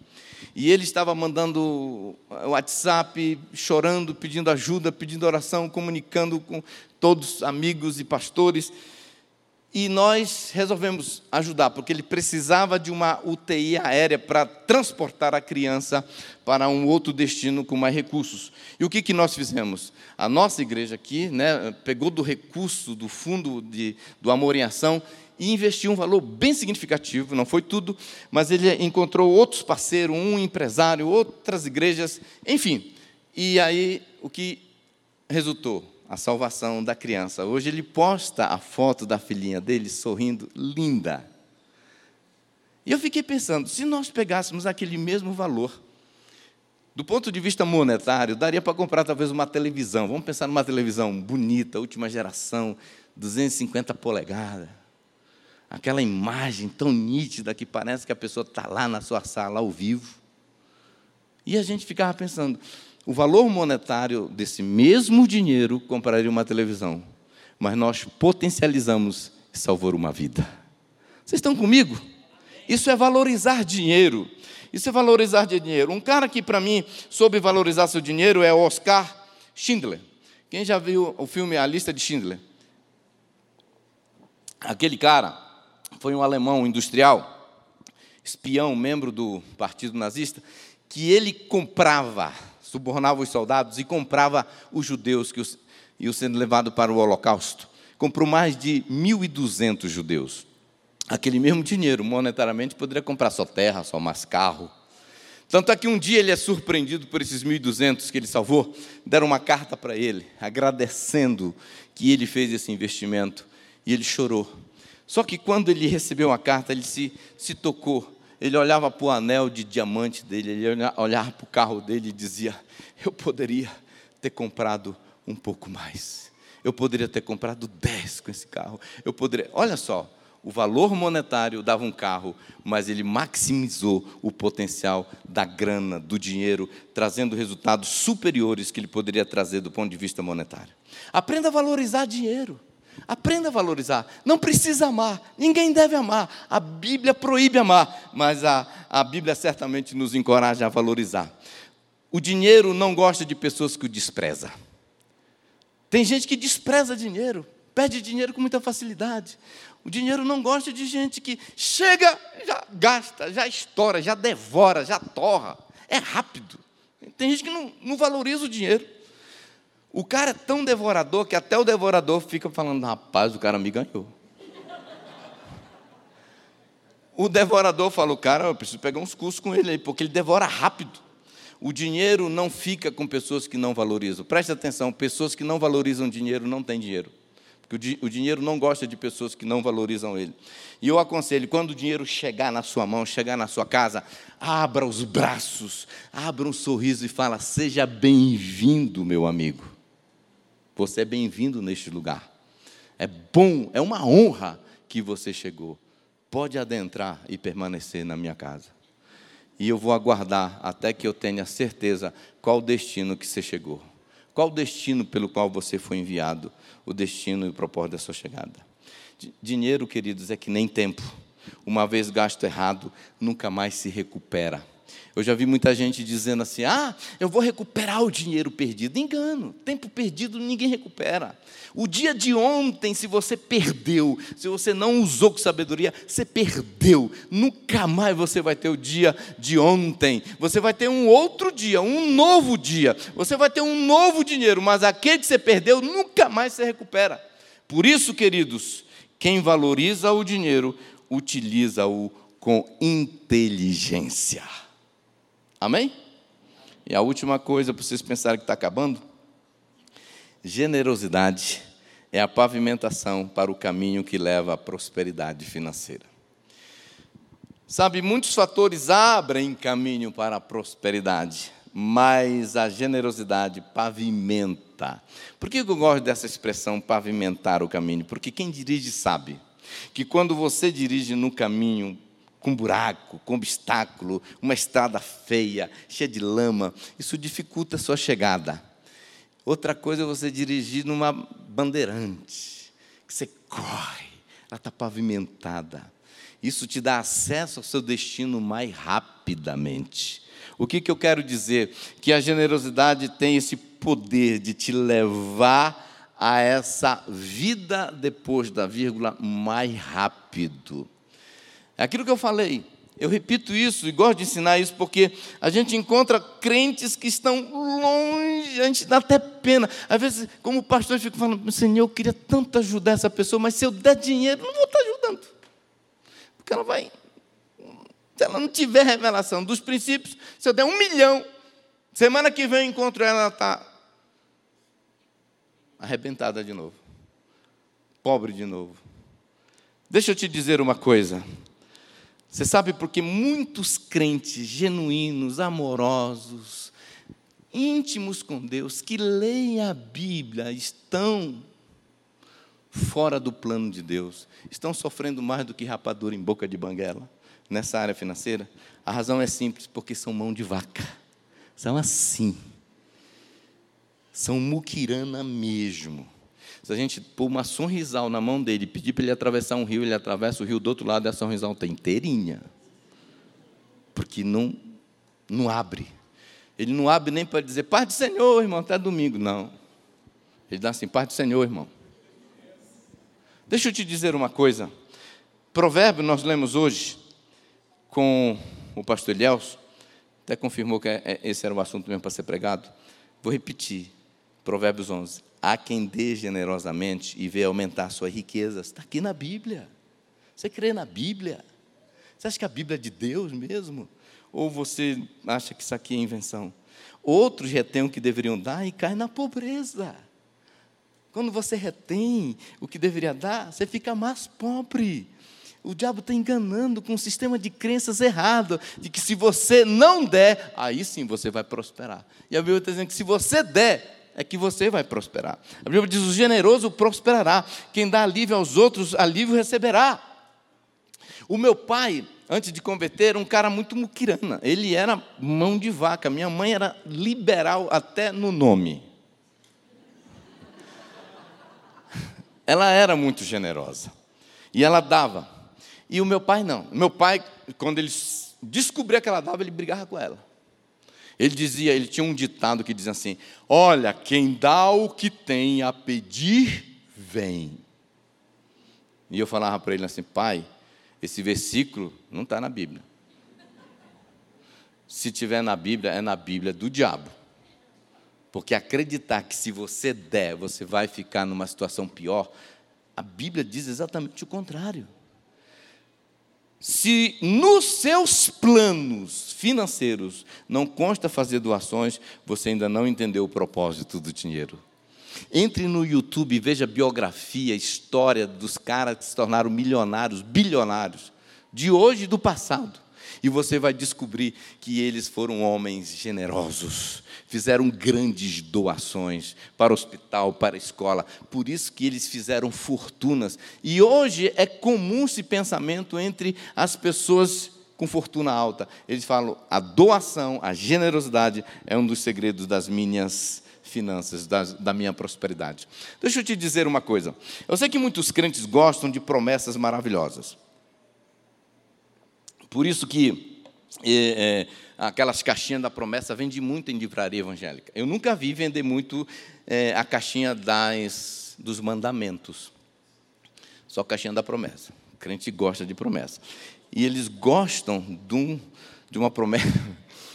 E ele estava mandando WhatsApp, chorando, pedindo ajuda, pedindo oração, comunicando com todos amigos e pastores. E nós resolvemos ajudar, porque ele precisava de uma UTI aérea para transportar a criança para um outro destino com mais recursos. E o que, que nós fizemos? A nossa igreja aqui né, pegou do recurso do fundo de, do Amor em Ação e investiu um valor bem significativo, não foi tudo, mas ele encontrou outros parceiros, um empresário, outras igrejas, enfim. E aí o que resultou? A salvação da criança. Hoje ele posta a foto da filhinha dele sorrindo, linda. E eu fiquei pensando, se nós pegássemos aquele mesmo valor, do ponto de vista monetário, daria para comprar talvez uma televisão. Vamos pensar numa televisão bonita, última geração, 250 polegadas. Aquela imagem tão nítida que parece que a pessoa está lá na sua sala ao vivo. E a gente ficava pensando, o valor monetário desse mesmo dinheiro compraria uma televisão, mas nós potencializamos e salvou uma vida. Vocês estão comigo? Isso é valorizar dinheiro. Isso é valorizar dinheiro. Um cara que, para mim, soube valorizar seu dinheiro é Oscar Schindler. Quem já viu o filme A Lista de Schindler? Aquele cara foi um alemão industrial, espião, membro do partido nazista, que ele comprava subornava os soldados e comprava os judeus que os, iam sendo levados para o holocausto. Comprou mais de 1.200 judeus. Aquele mesmo dinheiro, monetariamente, poderia comprar só terra, só mais carro. Tanto é que um dia ele é surpreendido por esses 1.200 que ele salvou, deram uma carta para ele, agradecendo que ele fez esse investimento, e ele chorou. Só que quando ele recebeu a carta, ele se, se tocou ele olhava para o anel de diamante dele, ele olhava para o carro dele e dizia: Eu poderia ter comprado um pouco mais. Eu poderia ter comprado 10 com esse carro. Eu poderia. Olha só, o valor monetário dava um carro, mas ele maximizou o potencial da grana, do dinheiro, trazendo resultados superiores que ele poderia trazer do ponto de vista monetário. Aprenda a valorizar dinheiro. Aprenda a valorizar. Não precisa amar. Ninguém deve amar. A Bíblia proíbe amar. Mas a, a Bíblia certamente nos encoraja a valorizar. O dinheiro não gosta de pessoas que o desprezam. Tem gente que despreza dinheiro, perde dinheiro com muita facilidade. O dinheiro não gosta de gente que chega, já gasta, já estoura, já devora, já torra. É rápido. Tem gente que não, não valoriza o dinheiro. O cara é tão devorador que até o devorador fica falando: rapaz, o cara me ganhou. O devorador fala: o cara, eu preciso pegar uns cursos com ele aí, porque ele devora rápido. O dinheiro não fica com pessoas que não valorizam. Preste atenção: pessoas que não valorizam dinheiro não têm dinheiro. Porque o, dinheiro não gosta de pessoas que não valorizam ele. E eu aconselho, quando o dinheiro chegar na sua mão, chegar na sua casa, abra os braços, abra um sorriso e fala: Seja bem-vindo, meu amigo. Você é bem-vindo neste lugar. É bom, é uma honra que você chegou. Pode adentrar e permanecer na minha casa. E eu vou aguardar até que eu tenha certeza qual o destino que você chegou. Qual o destino pelo qual você foi enviado? O destino e o propósito da sua chegada. Dinheiro, queridos, é que nem tempo. Uma vez gasto errado, nunca mais se recupera. Eu já vi muita gente dizendo assim: ah, eu vou recuperar o dinheiro perdido. Engano, tempo perdido ninguém recupera. O dia de ontem, se você perdeu, se você não usou com sabedoria, você perdeu. Nunca mais você vai ter o dia de ontem. Você vai ter um outro dia, um novo dia. Você vai ter um novo dinheiro, mas aquele que você perdeu nunca mais se recupera. Por isso, queridos, quem valoriza o dinheiro, utiliza-o com inteligência. Amém? E a última coisa para vocês pensarem que está acabando: generosidade é a pavimentação para o caminho que leva à prosperidade financeira. Sabe, muitos fatores abrem caminho para a prosperidade, mas a generosidade pavimenta. Por que eu gosto dessa expressão pavimentar o caminho? Porque quem dirige sabe que quando você dirige no caminho com buraco, com obstáculo, uma estrada feia, cheia de lama, isso dificulta a sua chegada. Outra coisa é você dirigir numa bandeirante, que você corre, ela está pavimentada. Isso te dá acesso ao seu destino mais rapidamente. O que, que eu quero dizer? Que a generosidade tem esse poder de te levar a essa vida depois da vírgula mais rápido. É aquilo que eu falei. Eu repito isso e gosto de ensinar isso porque a gente encontra crentes que estão longe, a gente dá até pena. Às vezes, como pastor, eu fico falando, Senhor, eu queria tanto ajudar essa pessoa, mas se eu der dinheiro, não vou estar ajudando. Porque ela vai. Se ela não tiver revelação dos princípios, se eu der um milhão, semana que vem eu encontro ela, ela está arrebentada de novo. Pobre de novo. Deixa eu te dizer uma coisa. Você sabe porque muitos crentes genuínos, amorosos, íntimos com Deus, que leem a Bíblia, estão fora do plano de Deus, estão sofrendo mais do que rapadura em boca de banguela nessa área financeira? A razão é simples, porque são mão de vaca. São assim. São muquirana mesmo. Se a gente pôr uma sorrisal na mão dele pedir para ele atravessar um rio, ele atravessa o rio do outro lado a sorrisal está inteirinha. Porque não, não abre. Ele não abre nem para dizer, Pai do Senhor, irmão, até domingo. Não. Ele dá assim, Pai do Senhor, irmão. Deixa eu te dizer uma coisa. Provérbio nós lemos hoje com o pastor Elielso, até confirmou que é, é, esse era o assunto mesmo para ser pregado. Vou repetir. Provérbios 11. Há quem dê generosamente e vê aumentar suas riquezas. Está aqui na Bíblia. Você crê na Bíblia? Você acha que a Bíblia é de Deus mesmo? Ou você acha que isso aqui é invenção? Outros retêm o que deveriam dar e caem na pobreza. Quando você retém o que deveria dar, você fica mais pobre. O diabo está enganando com um sistema de crenças errado, de que se você não der, aí sim você vai prosperar. E a Bíblia está dizendo que se você der, é que você vai prosperar. A Bíblia diz: o generoso prosperará, quem dá alívio aos outros, alívio receberá. O meu pai, antes de converter, um cara muito muquirana. Ele era mão de vaca. Minha mãe era liberal até no nome. ela era muito generosa. E ela dava. E o meu pai não. O meu pai, quando ele descobria que ela dava, ele brigava com ela. Ele dizia, ele tinha um ditado que dizia assim: Olha, quem dá o que tem a pedir, vem. E eu falava para ele assim: Pai, esse versículo não está na Bíblia. Se tiver na Bíblia, é na Bíblia do diabo. Porque acreditar que se você der, você vai ficar numa situação pior, a Bíblia diz exatamente o contrário. Se nos seus planos financeiros não consta fazer doações, você ainda não entendeu o propósito do dinheiro. Entre no YouTube e veja biografia, história dos caras que se tornaram milionários, bilionários, de hoje e do passado. E você vai descobrir que eles foram homens generosos, fizeram grandes doações para o hospital, para a escola. Por isso que eles fizeram fortunas. E hoje é comum esse pensamento entre as pessoas com fortuna alta. Eles falam: a doação, a generosidade é um dos segredos das minhas finanças, da, da minha prosperidade. Deixa eu te dizer uma coisa. Eu sei que muitos crentes gostam de promessas maravilhosas. Por isso que é, é, aquelas caixinhas da promessa vendem muito em livraria evangélica. Eu nunca vi vender muito é, a caixinha das, dos mandamentos. Só a caixinha da promessa. O crente gosta de promessa. E eles gostam de, um, de uma promessa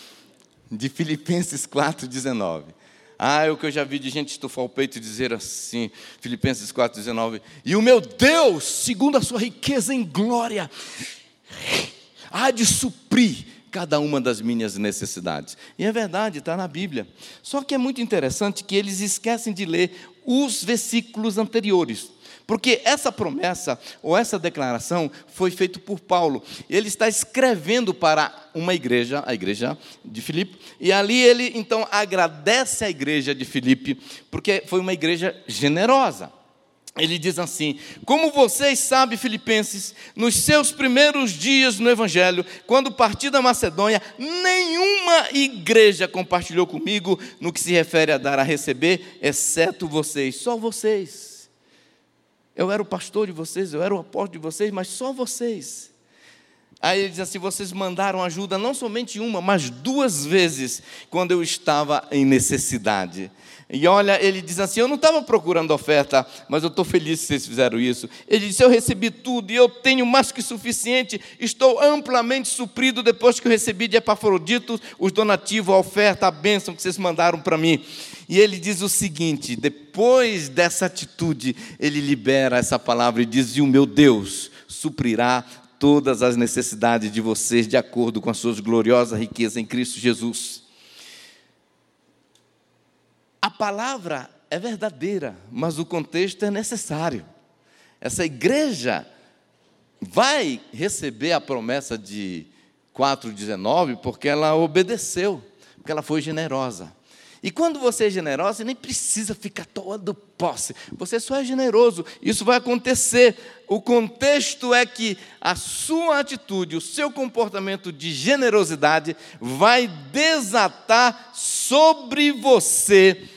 de Filipenses 4,19. Ah, é o que eu já vi de gente estufar o peito e dizer assim, Filipenses 4,19. E o meu Deus, segundo a sua riqueza em glória, há de suprir cada uma das minhas necessidades. E é verdade, está na Bíblia. Só que é muito interessante que eles esquecem de ler os versículos anteriores. Porque essa promessa ou essa declaração foi feita por Paulo. Ele está escrevendo para uma igreja, a igreja de Filipe, e ali ele então agradece à igreja de Filipe, porque foi uma igreja generosa ele diz assim: Como vocês sabem, Filipenses, nos seus primeiros dias no Evangelho, quando parti da Macedônia, nenhuma igreja compartilhou comigo no que se refere a dar a receber, exceto vocês, só vocês. Eu era o pastor de vocês, eu era o apóstolo de vocês, mas só vocês. Aí ele diz assim: vocês mandaram ajuda não somente uma, mas duas vezes, quando eu estava em necessidade. E olha, ele diz assim: Eu não estava procurando oferta, mas eu estou feliz que vocês fizeram isso. Ele disse: Eu recebi tudo e eu tenho mais que suficiente, estou amplamente suprido depois que eu recebi de Epafrodito os donativos, a oferta, a bênção que vocês mandaram para mim. E ele diz o seguinte: depois dessa atitude, ele libera essa palavra e diz: E o meu Deus suprirá todas as necessidades de vocês de acordo com as suas gloriosas riquezas em Cristo Jesus. A palavra é verdadeira, mas o contexto é necessário. Essa igreja vai receber a promessa de 4,19 porque ela obedeceu, porque ela foi generosa. E quando você é generoso, você nem precisa ficar todo posse. Você só é generoso. Isso vai acontecer. O contexto é que a sua atitude, o seu comportamento de generosidade vai desatar sobre você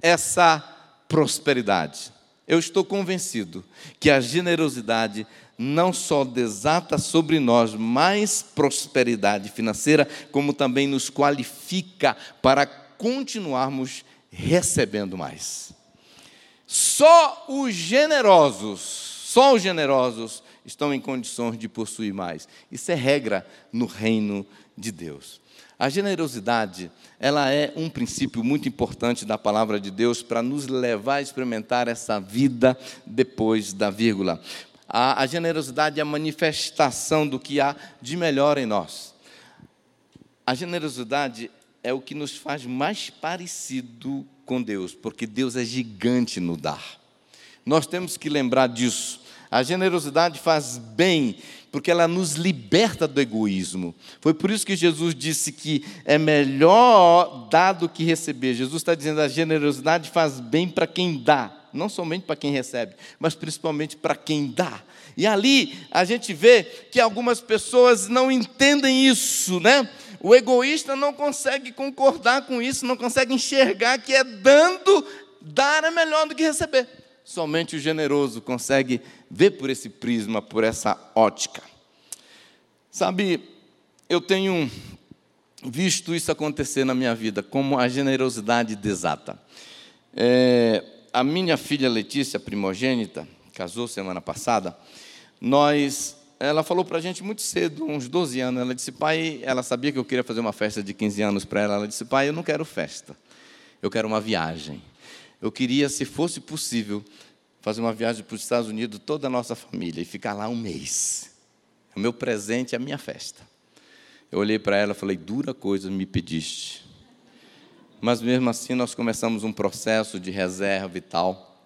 essa prosperidade. Eu estou convencido que a generosidade não só desata sobre nós mais prosperidade financeira, como também nos qualifica para continuarmos recebendo mais. Só os generosos, só os generosos estão em condições de possuir mais. Isso é regra no reino de Deus. A generosidade, ela é um princípio muito importante da palavra de Deus para nos levar a experimentar essa vida depois da vírgula. A, a generosidade é a manifestação do que há de melhor em nós. A generosidade é o que nos faz mais parecido com Deus, porque Deus é gigante no dar. Nós temos que lembrar disso. A generosidade faz bem, porque ela nos liberta do egoísmo. Foi por isso que Jesus disse que é melhor dar do que receber. Jesus está dizendo que a generosidade faz bem para quem dá, não somente para quem recebe, mas principalmente para quem dá. E ali a gente vê que algumas pessoas não entendem isso, né? O egoísta não consegue concordar com isso, não consegue enxergar que é dando, dar é melhor do que receber. somente o generoso consegue ver por esse prisma, por essa ótica. Sabe, eu tenho visto isso acontecer na minha vida, como a generosidade desata. É, a minha filha Letícia, primogênita, casou semana passada, nós, ela falou para a gente muito cedo, uns 12 anos, ela disse, pai, ela sabia que eu queria fazer uma festa de 15 anos para ela, ela disse, pai, eu não quero festa, eu quero uma viagem. Eu queria, se fosse possível, fazer uma viagem para os Estados Unidos, toda a nossa família, e ficar lá um mês. O meu presente é a minha festa. Eu olhei para ela e falei: dura coisa me pediste. Mas mesmo assim, nós começamos um processo de reserva e tal,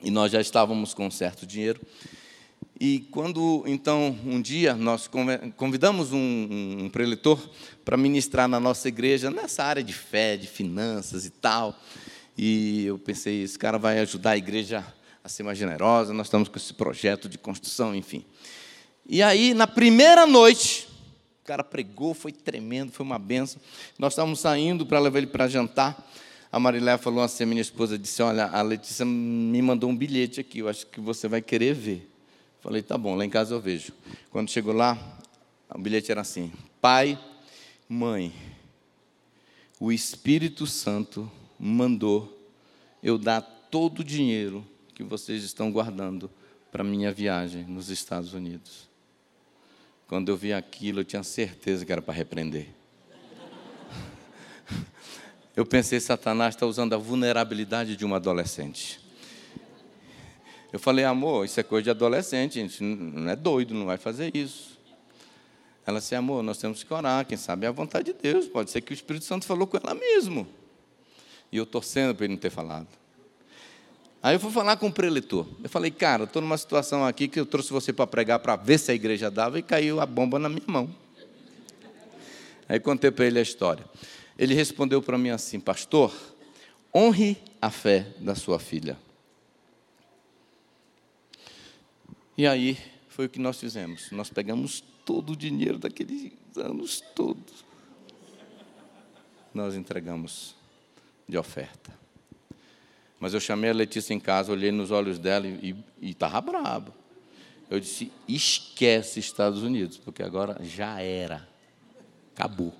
e nós já estávamos com um certo dinheiro. E quando, então, um dia, nós convidamos um, um preletor para ministrar na nossa igreja, nessa área de fé, de finanças e tal. E eu pensei, esse cara vai ajudar a igreja a ser mais generosa, nós estamos com esse projeto de construção, enfim. E aí, na primeira noite, o cara pregou, foi tremendo, foi uma benção. Nós estávamos saindo para levar ele para jantar. A Marilé falou assim, a minha esposa disse, olha, a Letícia me mandou um bilhete aqui, eu acho que você vai querer ver. Falei, tá bom, lá em casa eu vejo. Quando chegou lá, o bilhete era assim: Pai, mãe, o Espírito Santo mandou eu dar todo o dinheiro que vocês estão guardando para minha viagem nos Estados Unidos. Quando eu vi aquilo, eu tinha certeza que era para repreender. Eu pensei, Satanás está usando a vulnerabilidade de um adolescente. Eu falei, amor, isso é coisa de adolescente, a gente não é doido, não vai fazer isso. Ela disse, amor, nós temos que orar, quem sabe é a vontade de Deus, pode ser que o Espírito Santo falou com ela mesmo. E eu torcendo para ele não ter falado. Aí eu fui falar com o preletor. Eu falei, cara, estou numa situação aqui que eu trouxe você para pregar para ver se a igreja dava e caiu a bomba na minha mão. Aí contei para ele a história. Ele respondeu para mim assim, pastor, honre a fé da sua filha. E aí foi o que nós fizemos. Nós pegamos todo o dinheiro daqueles anos todos. Nós entregamos de oferta. Mas eu chamei a Letícia em casa, olhei nos olhos dela e estava brabo. Eu disse: esquece Estados Unidos, porque agora já era. Acabou.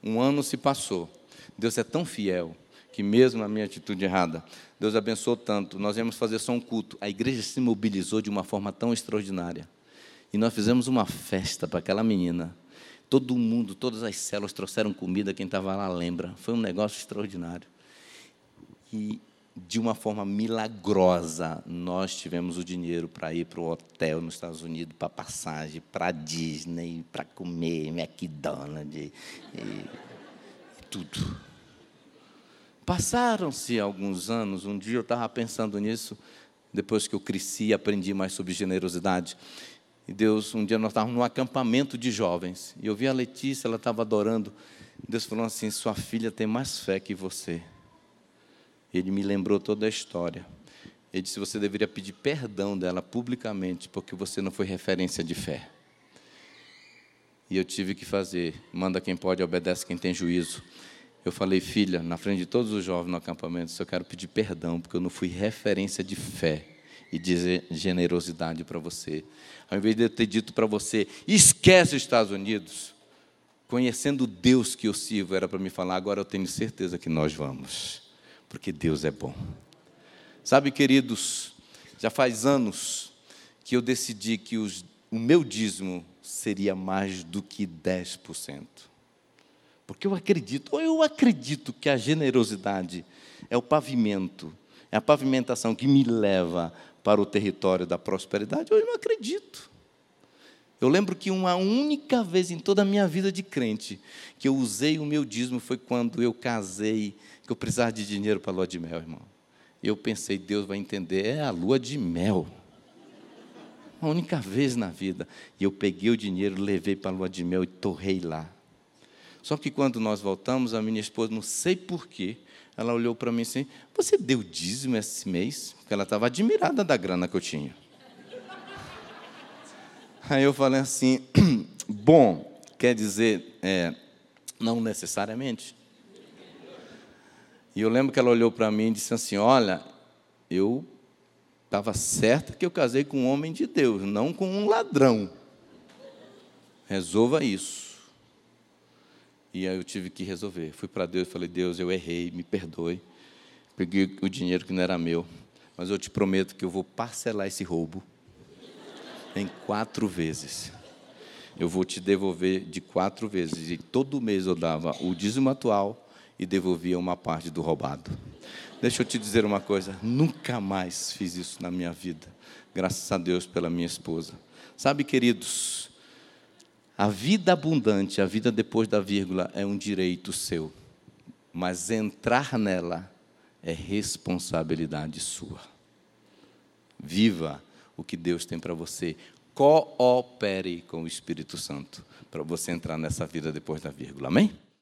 Um ano se passou. Deus é tão fiel que, mesmo na minha atitude errada, Deus abençoou tanto. Nós íamos fazer só um culto. A igreja se mobilizou de uma forma tão extraordinária. E nós fizemos uma festa para aquela menina. Todo mundo, todas as células trouxeram comida, quem estava lá lembra. Foi um negócio extraordinário. E de uma forma milagrosa, nós tivemos o dinheiro para ir para o hotel nos Estados Unidos, para passagem, para Disney, para comer McDonald's, e, e tudo. Passaram-se alguns anos, um dia eu estava pensando nisso, depois que eu cresci aprendi mais sobre generosidade. E Deus, um dia nós estávamos num acampamento de jovens, e eu vi a Letícia, ela estava adorando. Deus falou assim: Sua filha tem mais fé que você. Ele me lembrou toda a história. Ele disse: Você deveria pedir perdão dela publicamente, porque você não foi referência de fé. E eu tive que fazer: manda quem pode, obedece quem tem juízo. Eu falei, filha, na frente de todos os jovens no acampamento, eu quero pedir perdão, porque eu não fui referência de fé e de generosidade para você. Ao invés de eu ter dito para você, esquece os Estados Unidos, conhecendo Deus que eu sirvo, era para me falar, agora eu tenho certeza que nós vamos, porque Deus é bom. Sabe, queridos, já faz anos que eu decidi que os, o meu dízimo seria mais do que 10%. Porque eu acredito, ou eu acredito que a generosidade é o pavimento, é a pavimentação que me leva para o território da prosperidade, eu não acredito. Eu lembro que uma única vez em toda a minha vida de crente que eu usei o meu dízimo foi quando eu casei, que eu precisava de dinheiro para a lua de mel, irmão. Eu pensei, Deus vai entender, é a lua de mel. Uma única vez na vida. E eu peguei o dinheiro, levei para a lua de mel e torrei lá. Só que quando nós voltamos, a minha esposa, não sei porquê, ela olhou para mim assim: Você deu dízimo esse mês? Porque ela estava admirada da grana que eu tinha. Aí eu falei assim: Bom, quer dizer, é, não necessariamente. E eu lembro que ela olhou para mim e disse assim: Olha, eu estava certa que eu casei com um homem de Deus, não com um ladrão. Resolva isso. E aí eu tive que resolver. Fui para Deus e falei: Deus, eu errei, me perdoe. Peguei o dinheiro que não era meu, mas eu te prometo que eu vou parcelar esse roubo em quatro vezes. Eu vou te devolver de quatro vezes. E todo mês eu dava o dízimo atual e devolvia uma parte do roubado. Deixa eu te dizer uma coisa: nunca mais fiz isso na minha vida. Graças a Deus pela minha esposa. Sabe, queridos, a vida abundante, a vida depois da vírgula, é um direito seu. Mas entrar nela é responsabilidade sua. Viva o que Deus tem para você. Coopere com o Espírito Santo para você entrar nessa vida depois da vírgula. Amém?